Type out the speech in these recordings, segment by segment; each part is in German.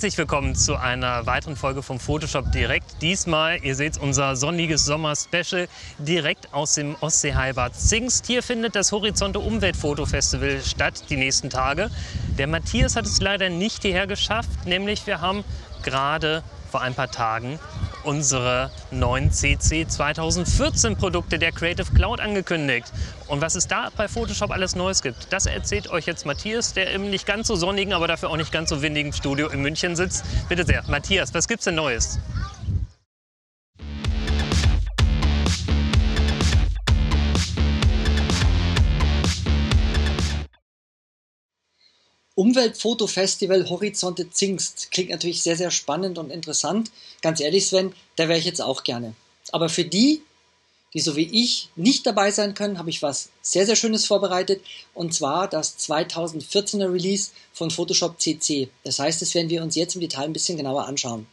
Herzlich willkommen zu einer weiteren Folge vom Photoshop Direkt. Diesmal, ihr seht unser sonniges Sommer-Special direkt aus dem Ostseeheilbad Zingst. Hier findet das Horizonte Umweltfotofestival statt, die nächsten Tage. Der Matthias hat es leider nicht hierher geschafft, nämlich wir haben gerade vor ein paar Tagen unsere neuen CC 2014 Produkte der Creative Cloud angekündigt. Und was es da bei Photoshop alles Neues gibt, das erzählt euch jetzt Matthias, der im nicht ganz so sonnigen, aber dafür auch nicht ganz so windigen Studio in München sitzt. Bitte sehr, Matthias, was gibt's denn Neues? Umweltfotofestival Horizonte Zingst. Klingt natürlich sehr, sehr spannend und interessant. Ganz ehrlich, Sven, da wäre ich jetzt auch gerne. Aber für die, die so wie ich nicht dabei sein können, habe ich was sehr, sehr Schönes vorbereitet. Und zwar das 2014er Release von Photoshop CC. Das heißt, das werden wir uns jetzt im Detail ein bisschen genauer anschauen.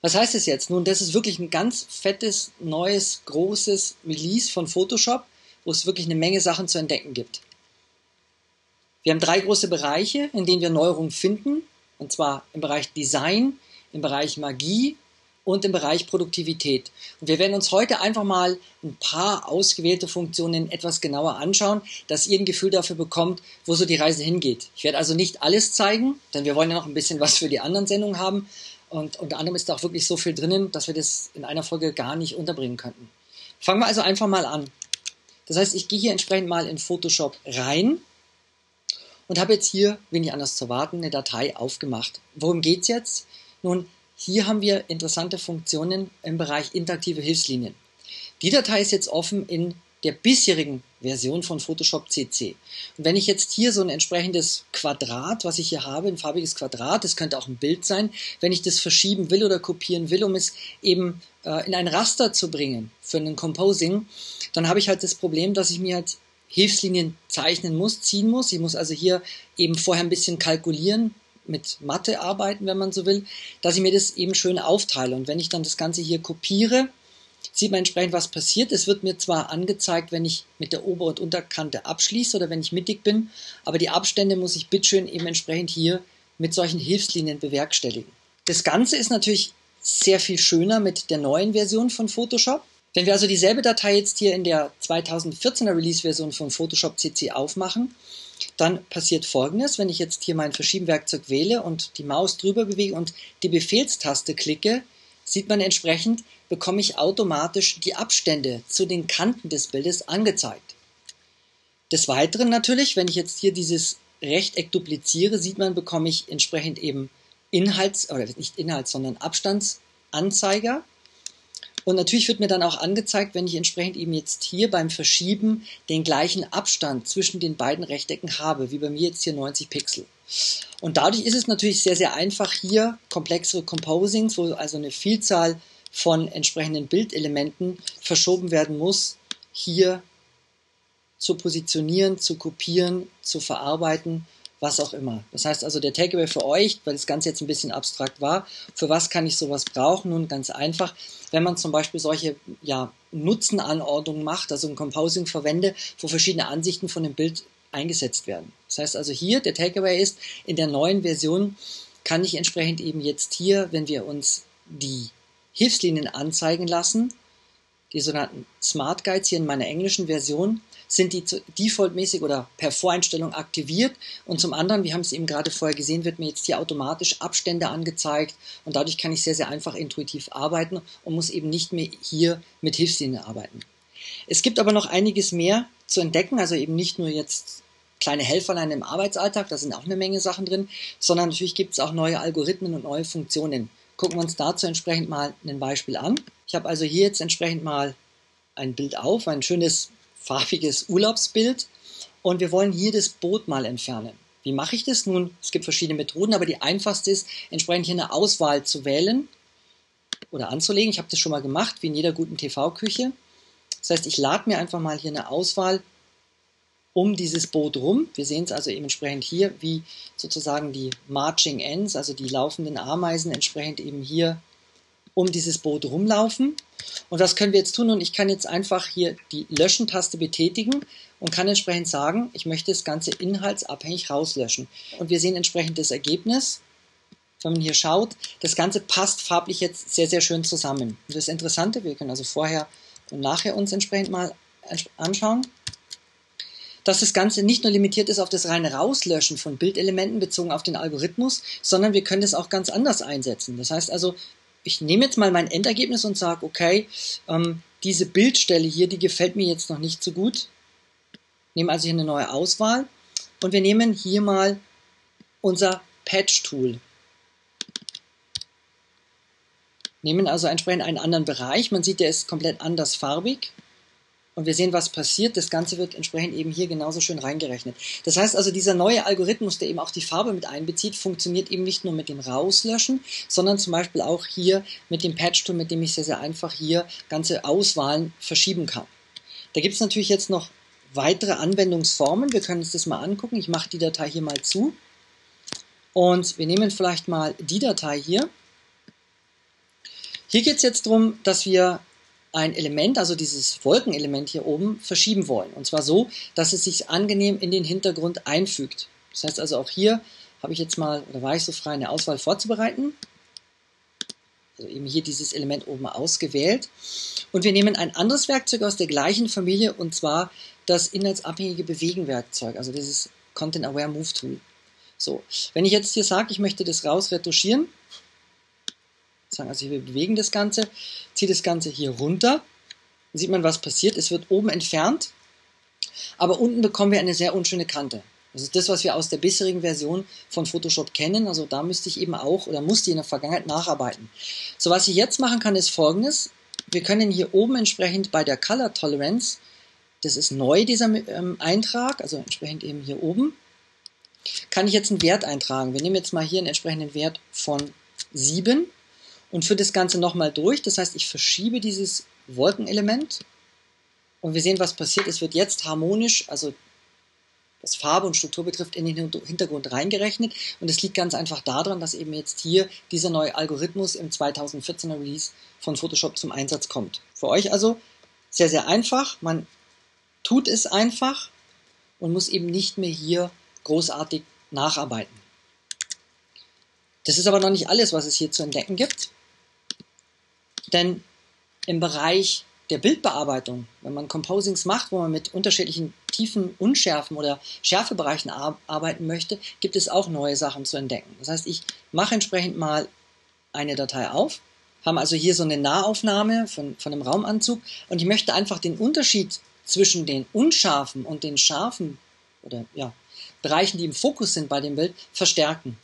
Was heißt es jetzt? Nun, das ist wirklich ein ganz fettes, neues, großes Release von Photoshop, wo es wirklich eine Menge Sachen zu entdecken gibt. Wir haben drei große Bereiche, in denen wir Neuerungen finden, und zwar im Bereich Design, im Bereich Magie und im Bereich Produktivität. Und wir werden uns heute einfach mal ein paar ausgewählte Funktionen etwas genauer anschauen, dass ihr ein Gefühl dafür bekommt, wo so die Reise hingeht. Ich werde also nicht alles zeigen, denn wir wollen ja noch ein bisschen was für die anderen Sendungen haben. Und unter anderem ist da auch wirklich so viel drinnen, dass wir das in einer Folge gar nicht unterbringen könnten. Fangen wir also einfach mal an. Das heißt, ich gehe hier entsprechend mal in Photoshop rein und habe jetzt hier, wenig anders zu warten, eine Datei aufgemacht. Worum geht es jetzt? Nun, hier haben wir interessante Funktionen im Bereich interaktive Hilfslinien. Die Datei ist jetzt offen in der bisherigen Version von Photoshop CC. Und wenn ich jetzt hier so ein entsprechendes Quadrat, was ich hier habe, ein farbiges Quadrat, das könnte auch ein Bild sein, wenn ich das verschieben will oder kopieren will, um es eben äh, in ein Raster zu bringen für einen Composing, dann habe ich halt das Problem, dass ich mir halt Hilfslinien zeichnen muss, ziehen muss. Ich muss also hier eben vorher ein bisschen kalkulieren, mit Mathe arbeiten, wenn man so will, dass ich mir das eben schön aufteile. Und wenn ich dann das Ganze hier kopiere, sieht man entsprechend, was passiert. Es wird mir zwar angezeigt, wenn ich mit der Ober- und Unterkante abschließe oder wenn ich mittig bin, aber die Abstände muss ich bitteschön eben entsprechend hier mit solchen Hilfslinien bewerkstelligen. Das Ganze ist natürlich sehr viel schöner mit der neuen Version von Photoshop. Wenn wir also dieselbe Datei jetzt hier in der 2014er Release-Version von Photoshop CC aufmachen, dann passiert folgendes, wenn ich jetzt hier mein Verschiebenwerkzeug wähle und die Maus drüber bewege und die Befehlstaste klicke, sieht man entsprechend, bekomme ich automatisch die Abstände zu den Kanten des Bildes angezeigt. Des Weiteren natürlich, wenn ich jetzt hier dieses Rechteck dupliziere, sieht man, bekomme ich entsprechend eben Inhalts, oder nicht Inhalts, sondern Abstandsanzeiger. Und natürlich wird mir dann auch angezeigt, wenn ich entsprechend eben jetzt hier beim Verschieben den gleichen Abstand zwischen den beiden Rechtecken habe, wie bei mir jetzt hier 90 Pixel. Und dadurch ist es natürlich sehr, sehr einfach, hier komplexere Composings, wo also eine Vielzahl von entsprechenden Bildelementen verschoben werden muss, hier zu positionieren, zu kopieren, zu verarbeiten was auch immer. Das heißt also, der Takeaway für euch, weil das Ganze jetzt ein bisschen abstrakt war, für was kann ich sowas brauchen? Nun ganz einfach, wenn man zum Beispiel solche ja, Nutzenanordnungen macht, also ein Composing verwende, wo verschiedene Ansichten von dem Bild eingesetzt werden. Das heißt also hier, der Takeaway ist, in der neuen Version kann ich entsprechend eben jetzt hier, wenn wir uns die Hilfslinien anzeigen lassen, die sogenannten Smart Guides hier in meiner englischen Version, sind die defaultmäßig oder per Voreinstellung aktiviert und zum anderen, wir haben es eben gerade vorher gesehen, wird mir jetzt hier automatisch Abstände angezeigt und dadurch kann ich sehr, sehr einfach intuitiv arbeiten und muss eben nicht mehr hier mit Hilfslinien arbeiten. Es gibt aber noch einiges mehr zu entdecken, also eben nicht nur jetzt kleine Helferlein im Arbeitsalltag, da sind auch eine Menge Sachen drin, sondern natürlich gibt es auch neue Algorithmen und neue Funktionen. Gucken wir uns dazu entsprechend mal ein Beispiel an. Ich habe also hier jetzt entsprechend mal ein Bild auf, ein schönes farbiges Urlaubsbild und wir wollen hier das Boot mal entfernen. Wie mache ich das? Nun, es gibt verschiedene Methoden, aber die einfachste ist, entsprechend hier eine Auswahl zu wählen oder anzulegen. Ich habe das schon mal gemacht, wie in jeder guten TV-Küche. Das heißt, ich lade mir einfach mal hier eine Auswahl um dieses Boot rum. Wir sehen es also eben entsprechend hier, wie sozusagen die Marching Ends, also die laufenden Ameisen entsprechend eben hier um dieses Boot rumlaufen. Und was können wir jetzt tun? Und ich kann jetzt einfach hier die Löschen-Taste betätigen und kann entsprechend sagen, ich möchte das Ganze inhaltsabhängig rauslöschen. Und wir sehen entsprechend das Ergebnis. Wenn man hier schaut, das Ganze passt farblich jetzt sehr, sehr schön zusammen. Und das Interessante, wir können also vorher und nachher uns entsprechend mal anschauen dass das Ganze nicht nur limitiert ist auf das reine Rauslöschen von Bildelementen bezogen auf den Algorithmus, sondern wir können das auch ganz anders einsetzen. Das heißt also, ich nehme jetzt mal mein Endergebnis und sage, okay, ähm, diese Bildstelle hier, die gefällt mir jetzt noch nicht so gut. Nehme also hier eine neue Auswahl und wir nehmen hier mal unser Patch-Tool. Nehmen also entsprechend einen anderen Bereich. Man sieht, der ist komplett anders farbig und wir sehen, was passiert. Das Ganze wird entsprechend eben hier genauso schön reingerechnet. Das heißt also, dieser neue Algorithmus, der eben auch die Farbe mit einbezieht, funktioniert eben nicht nur mit dem Rauslöschen, sondern zum Beispiel auch hier mit dem Patch-Tool, mit dem ich sehr, sehr einfach hier ganze Auswahlen verschieben kann. Da gibt es natürlich jetzt noch weitere Anwendungsformen. Wir können uns das mal angucken. Ich mache die Datei hier mal zu. Und wir nehmen vielleicht mal die Datei hier. Hier geht es jetzt darum, dass wir ein Element, also dieses Wolkenelement hier oben, verschieben wollen. Und zwar so, dass es sich angenehm in den Hintergrund einfügt. Das heißt also auch hier habe ich jetzt mal, oder war ich so frei, eine Auswahl vorzubereiten. Also eben hier dieses Element oben ausgewählt. Und wir nehmen ein anderes Werkzeug aus der gleichen Familie und zwar das inhaltsabhängige Bewegen-Werkzeug, also dieses Content Aware Move Tool. So, wenn ich jetzt hier sage, ich möchte das raus retuschieren, also wir bewegen das Ganze, ziehe das Ganze hier runter, dann sieht man, was passiert. Es wird oben entfernt, aber unten bekommen wir eine sehr unschöne Kante. Das ist das, was wir aus der bisherigen Version von Photoshop kennen. Also da müsste ich eben auch oder musste in der Vergangenheit nacharbeiten. So, was ich jetzt machen kann, ist folgendes. Wir können hier oben entsprechend bei der Color Tolerance, das ist neu, dieser ähm, Eintrag, also entsprechend eben hier oben, kann ich jetzt einen Wert eintragen. Wir nehmen jetzt mal hier einen entsprechenden Wert von 7 und führe das Ganze nochmal durch. Das heißt, ich verschiebe dieses Wolkenelement und wir sehen, was passiert. Es wird jetzt harmonisch, also was Farbe und Struktur betrifft, in den Hintergrund reingerechnet. Und es liegt ganz einfach daran, dass eben jetzt hier dieser neue Algorithmus im 2014er Release von Photoshop zum Einsatz kommt. Für euch also sehr, sehr einfach. Man tut es einfach und muss eben nicht mehr hier großartig nacharbeiten. Das ist aber noch nicht alles, was es hier zu entdecken gibt. Denn im Bereich der Bildbearbeitung, wenn man Composings macht, wo man mit unterschiedlichen tiefen Unschärfen oder Schärfebereichen arbeiten möchte, gibt es auch neue Sachen zu entdecken. Das heißt, ich mache entsprechend mal eine Datei auf, haben also hier so eine Nahaufnahme von, von einem Raumanzug und ich möchte einfach den Unterschied zwischen den unscharfen und den scharfen oder ja, Bereichen, die im Fokus sind bei dem Bild, verstärken.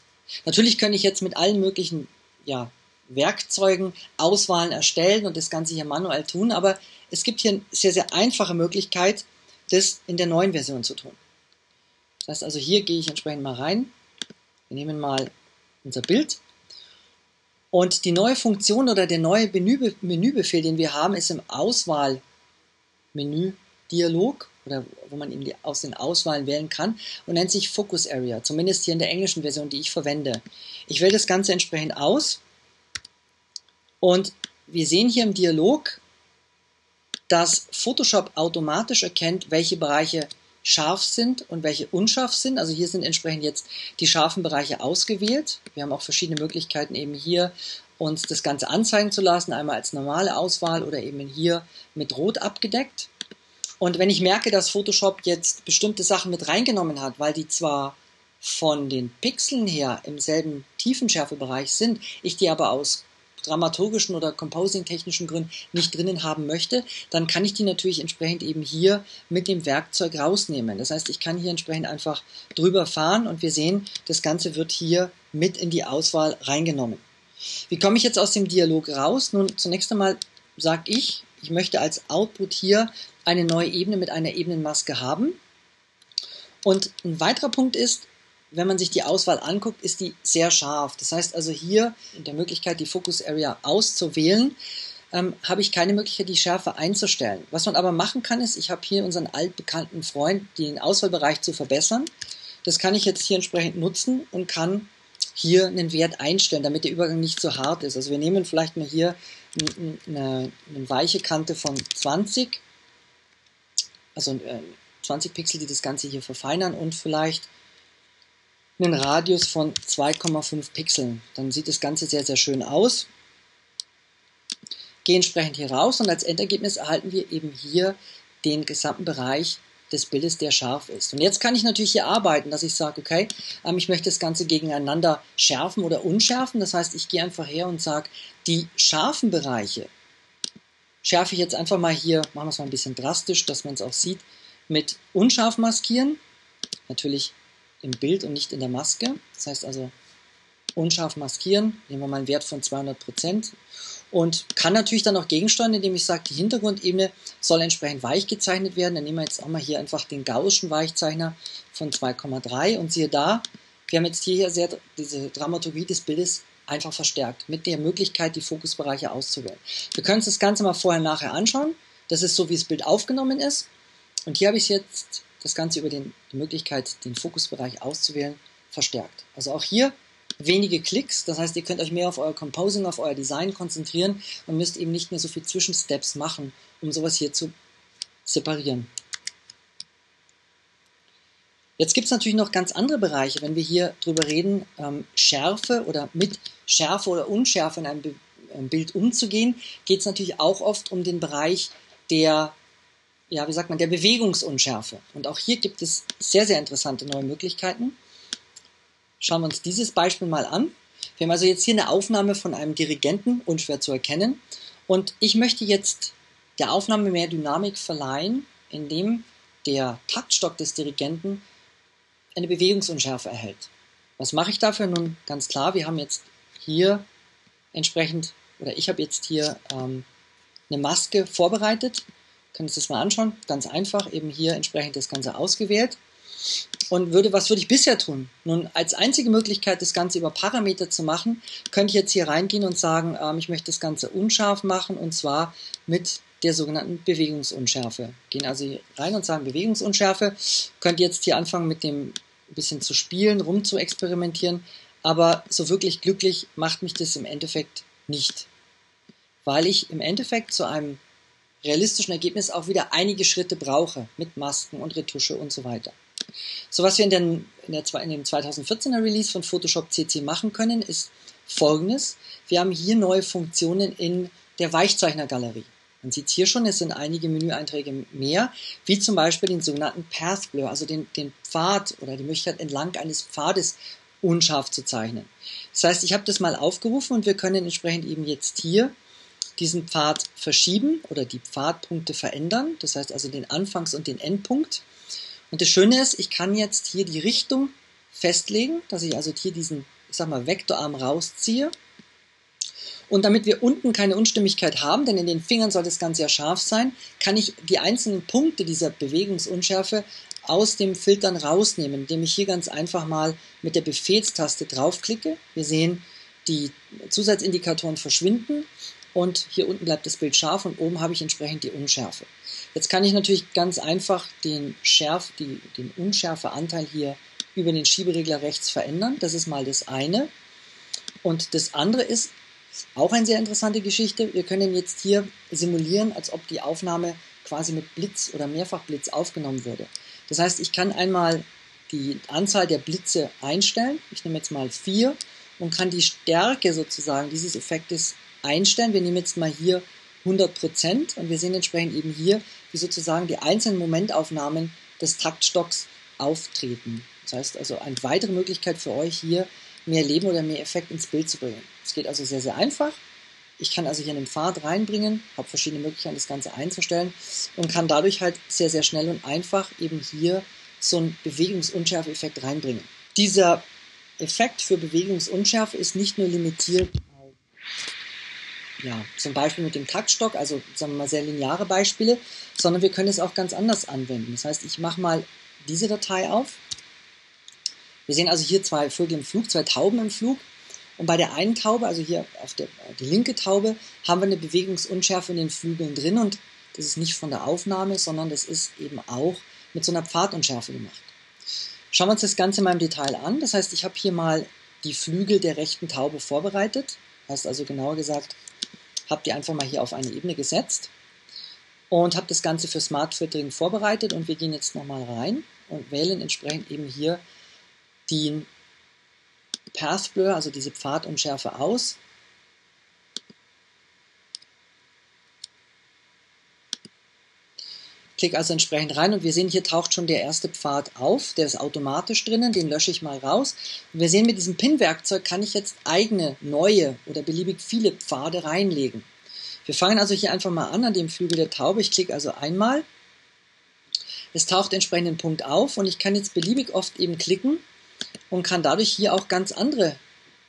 Natürlich kann ich jetzt mit allen möglichen ja, Werkzeugen Auswahlen erstellen und das Ganze hier manuell tun, aber es gibt hier eine sehr, sehr einfache Möglichkeit, das in der neuen Version zu tun. Das heißt also, hier gehe ich entsprechend mal rein. Wir nehmen mal unser Bild. Und die neue Funktion oder der neue Menübefehl, den wir haben, ist im Auswahlmenü-Dialog oder wo man eben die, aus den Auswahlen wählen kann und nennt sich Focus Area, zumindest hier in der englischen Version, die ich verwende. Ich wähle das Ganze entsprechend aus und wir sehen hier im Dialog, dass Photoshop automatisch erkennt, welche Bereiche scharf sind und welche unscharf sind. Also hier sind entsprechend jetzt die scharfen Bereiche ausgewählt. Wir haben auch verschiedene Möglichkeiten eben hier uns das Ganze anzeigen zu lassen, einmal als normale Auswahl oder eben hier mit Rot abgedeckt. Und wenn ich merke, dass Photoshop jetzt bestimmte Sachen mit reingenommen hat, weil die zwar von den Pixeln her im selben Tiefenschärfebereich sind, ich die aber aus dramaturgischen oder composing-technischen Gründen nicht drinnen haben möchte, dann kann ich die natürlich entsprechend eben hier mit dem Werkzeug rausnehmen. Das heißt, ich kann hier entsprechend einfach drüber fahren und wir sehen, das Ganze wird hier mit in die Auswahl reingenommen. Wie komme ich jetzt aus dem Dialog raus? Nun, zunächst einmal sage ich, ich möchte als Output hier eine neue Ebene mit einer Ebenenmaske haben. Und ein weiterer Punkt ist, wenn man sich die Auswahl anguckt, ist die sehr scharf. Das heißt also hier in der Möglichkeit, die Focus Area auszuwählen, ähm, habe ich keine Möglichkeit, die Schärfe einzustellen. Was man aber machen kann, ist, ich habe hier unseren altbekannten Freund, den Auswahlbereich zu verbessern. Das kann ich jetzt hier entsprechend nutzen und kann hier einen Wert einstellen, damit der Übergang nicht so hart ist. Also wir nehmen vielleicht mal hier eine, eine weiche Kante von 20, also 20 äh, Pixel, die das Ganze hier verfeinern und vielleicht einen Radius von 2,5 Pixeln. Dann sieht das Ganze sehr, sehr schön aus. Gehe entsprechend hier raus und als Endergebnis erhalten wir eben hier den gesamten Bereich des Bildes, der scharf ist. Und jetzt kann ich natürlich hier arbeiten, dass ich sage, okay, ähm, ich möchte das Ganze gegeneinander schärfen oder unschärfen. Das heißt, ich gehe einfach her und sage, die scharfen Bereiche schärfe ich jetzt einfach mal hier, machen wir es mal ein bisschen drastisch, dass man es auch sieht, mit unscharf maskieren. Natürlich im Bild und nicht in der Maske. Das heißt also unscharf maskieren, nehmen wir mal einen Wert von 200 Prozent und kann natürlich dann auch gegensteuern, indem ich sage, die Hintergrundebene soll entsprechend weich gezeichnet werden. Dann nehmen wir jetzt auch mal hier einfach den Gaußschen Weichzeichner von 2,3 und siehe da, wir haben jetzt hier sehr diese Dramaturgie des Bildes einfach verstärkt, mit der Möglichkeit, die Fokusbereiche auszuwählen. Wir können uns das Ganze mal vorher nachher anschauen. Das ist so, wie das Bild aufgenommen ist. Und hier habe ich jetzt das Ganze über den, die Möglichkeit, den Fokusbereich auszuwählen, verstärkt. Also auch hier wenige Klicks. Das heißt, ihr könnt euch mehr auf euer Composing, auf euer Design konzentrieren und müsst eben nicht mehr so viel Zwischensteps machen, um sowas hier zu separieren. Jetzt gibt es natürlich noch ganz andere Bereiche, wenn wir hier drüber reden, ähm, Schärfe oder mit Schärfe oder Unschärfe in einem, einem Bild umzugehen, geht es natürlich auch oft um den Bereich der, ja, wie sagt man, der Bewegungsunschärfe. Und auch hier gibt es sehr, sehr interessante neue Möglichkeiten. Schauen wir uns dieses Beispiel mal an. Wir haben also jetzt hier eine Aufnahme von einem Dirigenten, unschwer zu erkennen. Und ich möchte jetzt der Aufnahme mehr Dynamik verleihen, indem der Taktstock des Dirigenten eine Bewegungsunschärfe erhält. Was mache ich dafür? Nun ganz klar, wir haben jetzt hier entsprechend, oder ich habe jetzt hier ähm, eine Maske vorbereitet. Können Sie das mal anschauen? Ganz einfach, eben hier entsprechend das Ganze ausgewählt und würde, was würde ich bisher tun? Nun, als einzige Möglichkeit, das Ganze über Parameter zu machen, könnte ich jetzt hier reingehen und sagen, ähm, ich möchte das Ganze unscharf machen und zwar mit der sogenannten Bewegungsunschärfe. Gehen also hier rein und sagen Bewegungsunschärfe. Könnt jetzt hier anfangen mit dem bisschen zu spielen, rum zu experimentieren, aber so wirklich glücklich macht mich das im Endeffekt nicht. Weil ich im Endeffekt zu einem realistischen Ergebnis auch wieder einige Schritte brauche mit Masken und Retusche und so weiter. So was wir in, den, in, der, in dem 2014er Release von Photoshop CC machen können, ist folgendes. Wir haben hier neue Funktionen in der Weichzeichnergalerie. Man sieht hier schon, es sind einige Menüeinträge mehr, wie zum Beispiel den sogenannten Path Blur, also den, den Pfad oder die Möglichkeit entlang eines Pfades unscharf zu zeichnen. Das heißt, ich habe das mal aufgerufen und wir können entsprechend eben jetzt hier diesen Pfad verschieben oder die Pfadpunkte verändern, das heißt also den Anfangs- und den Endpunkt. Und das Schöne ist, ich kann jetzt hier die Richtung festlegen, dass ich also hier diesen, ich sag mal, Vektorarm rausziehe. Und damit wir unten keine Unstimmigkeit haben, denn in den Fingern soll das Ganze ja scharf sein, kann ich die einzelnen Punkte dieser Bewegungsunschärfe aus dem Filtern rausnehmen, indem ich hier ganz einfach mal mit der Befehlstaste draufklicke. Wir sehen, die Zusatzindikatoren verschwinden und hier unten bleibt das Bild scharf und oben habe ich entsprechend die Unschärfe. Jetzt kann ich natürlich ganz einfach den, Schärf, die, den Unschärfeanteil hier über den Schieberegler rechts verändern. Das ist mal das eine. Und das andere ist auch eine sehr interessante Geschichte. Wir können jetzt hier simulieren, als ob die Aufnahme quasi mit Blitz oder Mehrfachblitz aufgenommen würde. Das heißt, ich kann einmal die Anzahl der Blitze einstellen. Ich nehme jetzt mal vier und kann die Stärke sozusagen dieses Effektes einstellen. Wir nehmen jetzt mal hier 100% und wir sehen entsprechend eben hier, wie sozusagen die einzelnen Momentaufnahmen des Taktstocks auftreten. Das heißt also eine weitere Möglichkeit für euch hier mehr Leben oder mehr Effekt ins Bild zu bringen. Es geht also sehr, sehr einfach. Ich kann also hier einen Pfad reinbringen, habe verschiedene Möglichkeiten, das Ganze einzustellen und kann dadurch halt sehr, sehr schnell und einfach eben hier so einen Bewegungsunschärfe-Effekt reinbringen. Dieser Effekt für Bewegungsunschärfe ist nicht nur limitiert ja, zum Beispiel mit dem Taktstock, also sagen wir mal sehr lineare Beispiele, sondern wir können es auch ganz anders anwenden. Das heißt, ich mache mal diese Datei auf. Wir sehen also hier zwei Vögel im Flug, zwei Tauben im Flug. Und bei der einen Taube, also hier auf der die linke Taube, haben wir eine Bewegungsunschärfe in den Flügeln drin und das ist nicht von der Aufnahme, sondern das ist eben auch mit so einer Pfadunschärfe gemacht. Schauen wir uns das Ganze mal im Detail an. Das heißt, ich habe hier mal die Flügel der rechten Taube vorbereitet. Heißt also genauer gesagt, habe die einfach mal hier auf eine Ebene gesetzt und habe das Ganze für Smart Filtering vorbereitet und wir gehen jetzt nochmal rein und wählen entsprechend eben hier den Path Blur, also diese Pfadunschärfe aus Klicke also entsprechend rein und wir sehen, hier taucht schon der erste Pfad auf, der ist automatisch drinnen, den lösche ich mal raus. Und wir sehen, mit diesem Pin-Werkzeug kann ich jetzt eigene, neue oder beliebig viele Pfade reinlegen. Wir fangen also hier einfach mal an, an dem Flügel der Taube. Ich klicke also einmal. Es taucht entsprechend den Punkt auf und ich kann jetzt beliebig oft eben klicken und kann dadurch hier auch ganz andere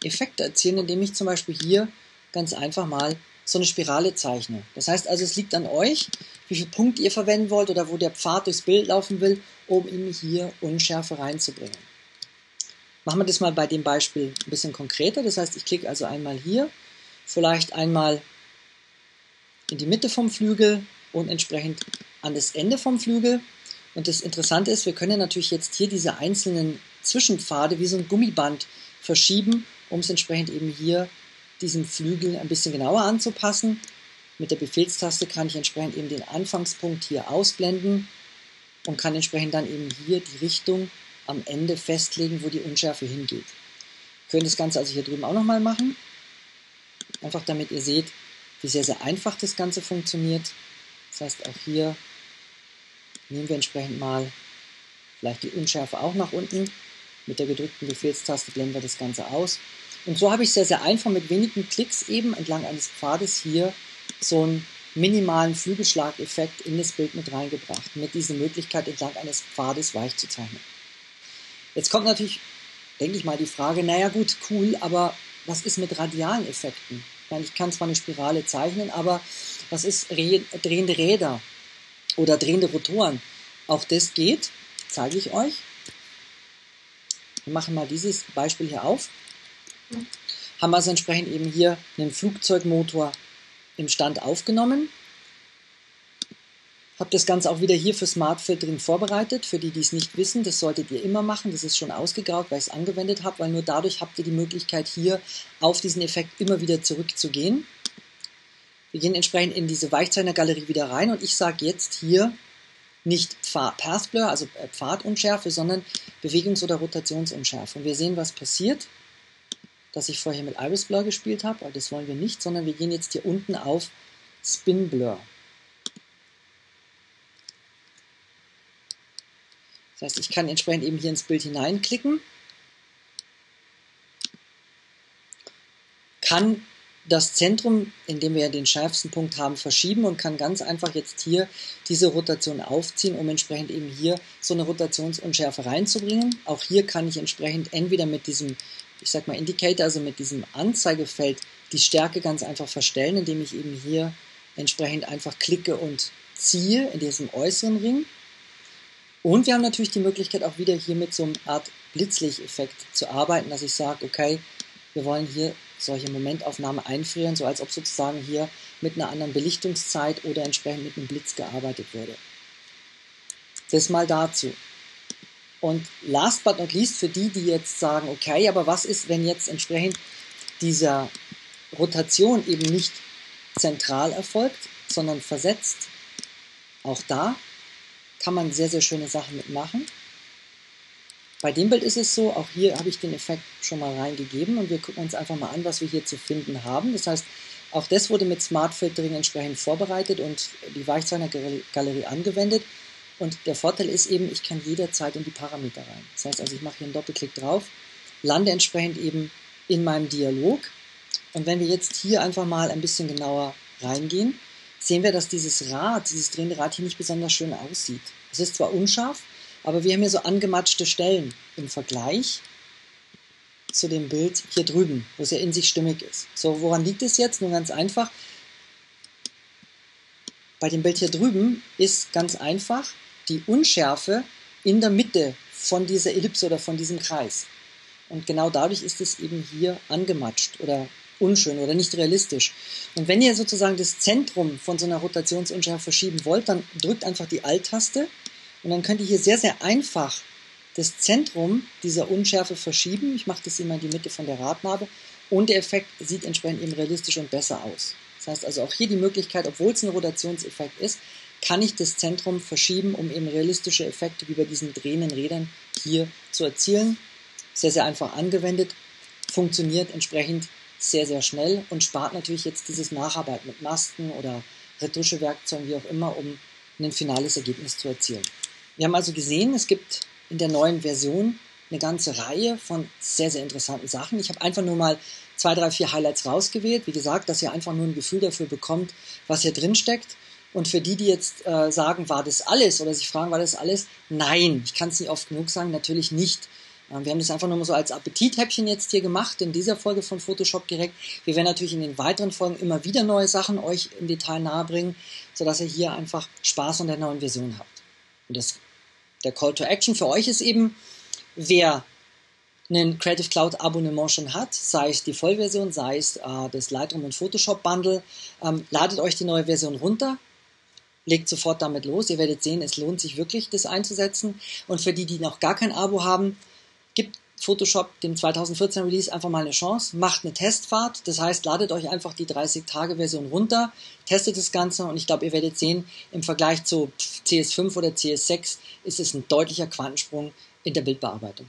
Effekte erzielen, indem ich zum Beispiel hier ganz einfach mal so eine Spirale zeichne. Das heißt also, es liegt an euch, wie viel Punkt ihr verwenden wollt oder wo der Pfad durchs Bild laufen will, um ihm hier Unschärfe reinzubringen. Machen wir das mal bei dem Beispiel ein bisschen konkreter. Das heißt, ich klicke also einmal hier, vielleicht einmal in die Mitte vom Flügel und entsprechend an das Ende vom Flügel. Und das Interessante ist, wir können natürlich jetzt hier diese einzelnen Zwischenpfade wie so ein Gummiband verschieben, um es entsprechend eben hier diesen Flügel ein bisschen genauer anzupassen. Mit der Befehlstaste kann ich entsprechend eben den Anfangspunkt hier ausblenden und kann entsprechend dann eben hier die Richtung am Ende festlegen, wo die Unschärfe hingeht. Wir können das Ganze also hier drüben auch nochmal machen. Einfach damit ihr seht, wie sehr, sehr einfach das Ganze funktioniert. Das heißt, auch hier nehmen wir entsprechend mal vielleicht die Unschärfe auch nach unten. Mit der gedrückten Befehlstaste blenden wir das Ganze aus. Und so habe ich sehr, sehr einfach mit wenigen Klicks eben entlang eines Pfades hier so einen minimalen Flügelschlageffekt in das Bild mit reingebracht, mit dieser Möglichkeit entlang eines Pfades weich zu zeichnen. Jetzt kommt natürlich, denke ich mal, die Frage, naja gut, cool, aber was ist mit radialen Effekten? Ich, meine, ich kann zwar eine Spirale zeichnen, aber was ist drehende Räder oder drehende Rotoren? Auch das geht, zeige ich euch. Wir machen mal dieses Beispiel hier auf haben wir also entsprechend eben hier einen Flugzeugmotor im Stand aufgenommen. Habe das Ganze auch wieder hier für Smart Filtering vorbereitet. Für die, die es nicht wissen, das solltet ihr immer machen. Das ist schon ausgegraut, weil ich es angewendet habe, weil nur dadurch habt ihr die Möglichkeit, hier auf diesen Effekt immer wieder zurückzugehen. Wir gehen entsprechend in diese Weichzeichner-Galerie wieder rein und ich sage jetzt hier nicht Path Blur, also äh, Pfadunschärfe, sondern Bewegungs- oder Rotationsunschärfe. Und wir sehen, was passiert dass ich vorher mit Iris Blur gespielt habe, aber das wollen wir nicht, sondern wir gehen jetzt hier unten auf Spin Blur. Das heißt, ich kann entsprechend eben hier ins Bild hineinklicken, kann das Zentrum, in dem wir ja den schärfsten Punkt haben, verschieben und kann ganz einfach jetzt hier diese Rotation aufziehen, um entsprechend eben hier so eine Rotationsunschärfe reinzubringen. Auch hier kann ich entsprechend entweder mit diesem ich sag mal, Indicator, also mit diesem Anzeigefeld, die Stärke ganz einfach verstellen, indem ich eben hier entsprechend einfach klicke und ziehe in diesem äußeren Ring. Und wir haben natürlich die Möglichkeit auch wieder hier mit so einer Art Blitzlichteffekt zu arbeiten, dass ich sage, okay, wir wollen hier solche Momentaufnahme einfrieren, so als ob sozusagen hier mit einer anderen Belichtungszeit oder entsprechend mit einem Blitz gearbeitet würde. Das mal dazu. Und last but not least für die, die jetzt sagen, okay, aber was ist, wenn jetzt entsprechend dieser Rotation eben nicht zentral erfolgt, sondern versetzt? Auch da kann man sehr, sehr schöne Sachen mitmachen. Bei dem Bild ist es so, auch hier habe ich den Effekt schon mal reingegeben und wir gucken uns einfach mal an, was wir hier zu finden haben. Das heißt, auch das wurde mit Smart Filtering entsprechend vorbereitet und die Weichzeichner-Galerie angewendet. Und der Vorteil ist eben, ich kann jederzeit in die Parameter rein. Das heißt also, ich mache hier einen Doppelklick drauf, lande entsprechend eben in meinem Dialog. Und wenn wir jetzt hier einfach mal ein bisschen genauer reingehen, sehen wir, dass dieses Rad, dieses drehende Rad hier nicht besonders schön aussieht. Es ist zwar unscharf, aber wir haben hier so angematschte Stellen im Vergleich zu dem Bild hier drüben, wo es ja in sich stimmig ist. So, woran liegt es jetzt? Nun ganz einfach. Bei dem Bild hier drüben ist ganz einfach, die Unschärfe in der Mitte von dieser Ellipse oder von diesem Kreis. Und genau dadurch ist es eben hier angematscht oder unschön oder nicht realistisch. Und wenn ihr sozusagen das Zentrum von so einer Rotationsunschärfe verschieben wollt, dann drückt einfach die Alt-Taste und dann könnt ihr hier sehr, sehr einfach das Zentrum dieser Unschärfe verschieben. Ich mache das immer in die Mitte von der Radnabe und der Effekt sieht entsprechend eben realistisch und besser aus. Das heißt also auch hier die Möglichkeit, obwohl es ein Rotationseffekt ist, kann ich das Zentrum verschieben, um eben realistische Effekte wie bei diesen drehenden Rädern hier zu erzielen. Sehr, sehr einfach angewendet, funktioniert entsprechend sehr, sehr schnell und spart natürlich jetzt dieses Nacharbeit mit Masken oder Retuschewerkzeugen, wie auch immer, um ein finales Ergebnis zu erzielen. Wir haben also gesehen, es gibt in der neuen Version eine ganze Reihe von sehr, sehr interessanten Sachen. Ich habe einfach nur mal zwei, drei, vier Highlights rausgewählt. Wie gesagt, dass ihr einfach nur ein Gefühl dafür bekommt, was hier drin steckt. Und für die, die jetzt äh, sagen, war das alles oder sich fragen, war das alles? Nein, ich kann es nicht oft genug sagen, natürlich nicht. Äh, wir haben das einfach nur mal so als Appetithäppchen jetzt hier gemacht in dieser Folge von Photoshop direkt. Wir werden natürlich in den weiteren Folgen immer wieder neue Sachen euch im Detail nahebringen, sodass ihr hier einfach Spaß an der neuen Version habt. Und das, der Call to Action für euch ist eben, wer ein Creative Cloud Abonnement schon hat, sei es die Vollversion, sei es äh, das Lightroom und Photoshop Bundle, ähm, ladet euch die neue Version runter, legt sofort damit los. Ihr werdet sehen, es lohnt sich wirklich, das einzusetzen. Und für die, die noch gar kein Abo haben, gibt Photoshop dem 2014 Release einfach mal eine Chance, macht eine Testfahrt. Das heißt, ladet euch einfach die 30-Tage-Version runter, testet das Ganze und ich glaube, ihr werdet sehen, im Vergleich zu CS5 oder CS6 ist es ein deutlicher Quantensprung in der Bildbearbeitung.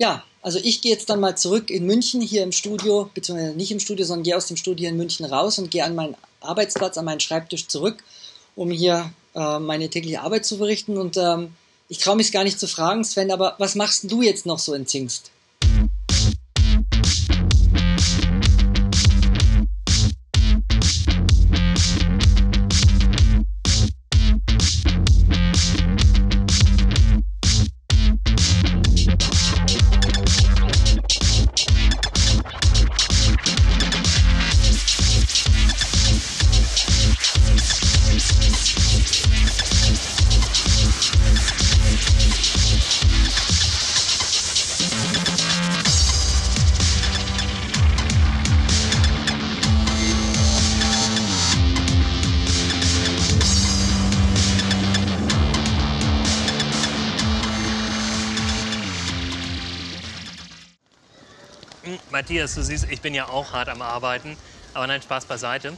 Ja, also ich gehe jetzt dann mal zurück in München hier im Studio, beziehungsweise nicht im Studio, sondern gehe aus dem Studio in München raus und gehe an meinen Arbeitsplatz, an meinen Schreibtisch zurück, um hier äh, meine tägliche Arbeit zu verrichten. Und ähm, ich traue mich gar nicht zu fragen, Sven, aber was machst du jetzt noch so in Zingst? Matthias, du siehst, ich bin ja auch hart am Arbeiten, aber nein, Spaß beiseite.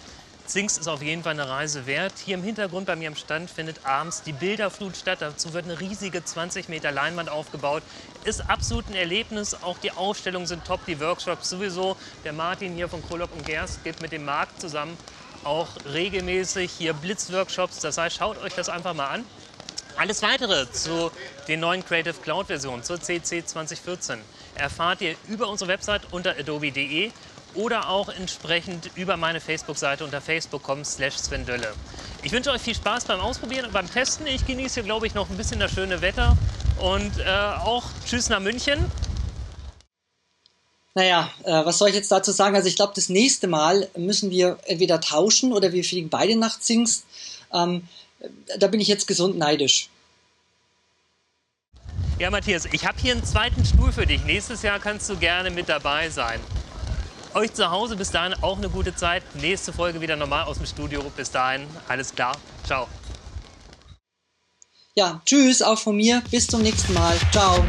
Zingst ist auf jeden Fall eine Reise wert. Hier im Hintergrund bei mir im Stand findet abends die Bilderflut statt. Dazu wird eine riesige 20 Meter Leinwand aufgebaut. Ist absolut ein Erlebnis. Auch die Ausstellungen sind top, die Workshops sowieso. Der Martin hier von Krolop und Gerst gibt mit dem Markt zusammen auch regelmäßig hier Blitzworkshops. Das heißt, schaut euch das einfach mal an. Alles weitere zu den neuen Creative Cloud Versionen, zur CC 2014, erfahrt ihr über unsere Website unter adobe.de oder auch entsprechend über meine Facebook-Seite unter facebook.com slash Svendölle. Ich wünsche euch viel Spaß beim Ausprobieren und beim Testen. Ich genieße hier, glaube ich, noch ein bisschen das schöne Wetter und äh, auch Tschüss nach München. Naja, äh, was soll ich jetzt dazu sagen? Also ich glaube, das nächste Mal müssen wir entweder tauschen oder wir fliegen beide nach Zingst. Ähm, da bin ich jetzt gesund neidisch. Ja, Matthias, ich habe hier einen zweiten Stuhl für dich. Nächstes Jahr kannst du gerne mit dabei sein. Euch zu Hause bis dahin auch eine gute Zeit. Nächste Folge wieder normal aus dem Studio. Bis dahin, alles klar. Ciao. Ja, tschüss, auch von mir. Bis zum nächsten Mal. Ciao.